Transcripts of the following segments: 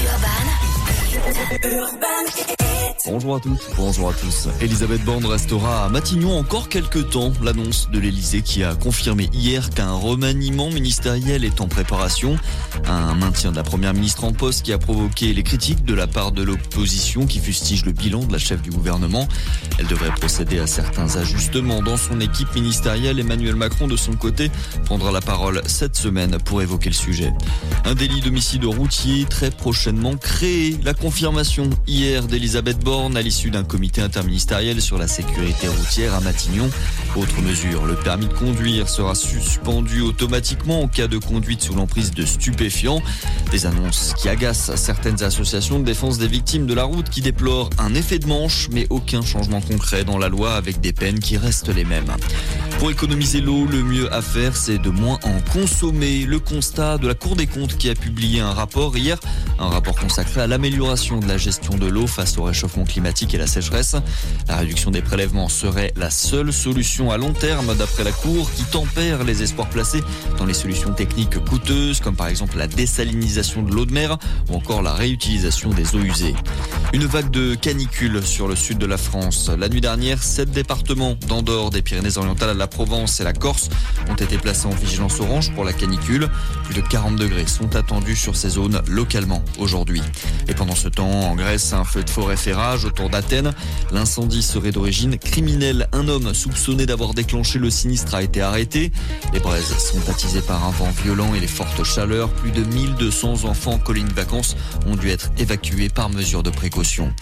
Urban. Urban. Bonjour à toutes, bonjour à tous. Elisabeth Borne restera à Matignon encore quelques temps. L'annonce de l'Elysée qui a confirmé hier qu'un remaniement ministériel est en préparation. Un maintien de la première ministre en poste qui a provoqué les critiques de la part de l'opposition qui fustige le bilan de la chef du gouvernement. Elle devrait procéder à certains ajustements dans son équipe ministérielle. Emmanuel Macron, de son côté, prendra la parole cette semaine pour évoquer le sujet. Un délit d'homicide routier très prochainement créé. La confirmation hier d'Elisabeth Borne à l'issue d'un comité interministériel sur la sécurité routière à Matignon. Autre mesure, le permis de conduire sera suspendu automatiquement en cas de conduite sous l'emprise de stupéfiants. Des annonces qui agacent certaines associations de défense des victimes de la route qui déplorent un effet de manche mais aucun changement concret dans la loi avec des peines qui restent les mêmes. Pour économiser l'eau, le mieux à faire, c'est de moins en consommer. Le constat de la Cour des comptes qui a publié un rapport hier, un rapport consacré à l'amélioration de la gestion de l'eau face au réchauffement climatique et la sécheresse. La réduction des prélèvements serait la seule solution à long terme d'après la Cour qui tempère les espoirs placés dans les solutions techniques coûteuses comme par exemple la désalinisation de l'eau de mer ou encore la réutilisation des eaux usées. Une vague de canicule sur le sud de la France. La nuit dernière, sept départements d'Andorre, des Pyrénées-Orientales à la Provence et la Corse ont été placés en vigilance orange pour la canicule. Plus de 40 degrés sont attendus sur ces zones localement aujourd'hui. Et pendant ce temps, en Grèce, un feu de forêt fait rage autour d'Athènes. L'incendie serait d'origine criminelle. Un homme soupçonné d'avoir déclenché le sinistre a été arrêté. Les braises sont attisées par un vent violent et les fortes chaleurs. Plus de 1200 enfants en colline vacances ont dû être évacués par mesure de précaution.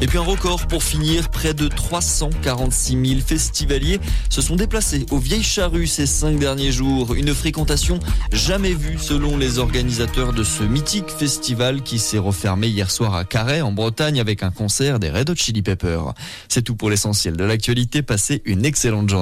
Et puis un record pour finir, près de 346 000 festivaliers se sont déplacés aux Vieilles Charrues ces cinq derniers jours. Une fréquentation jamais vue selon les organisateurs de ce mythique festival qui s'est refermé hier soir à Carhaix en Bretagne avec un des Red Hot Chili Peppers. C'est tout pour l'essentiel de l'actualité. Passez une excellente journée.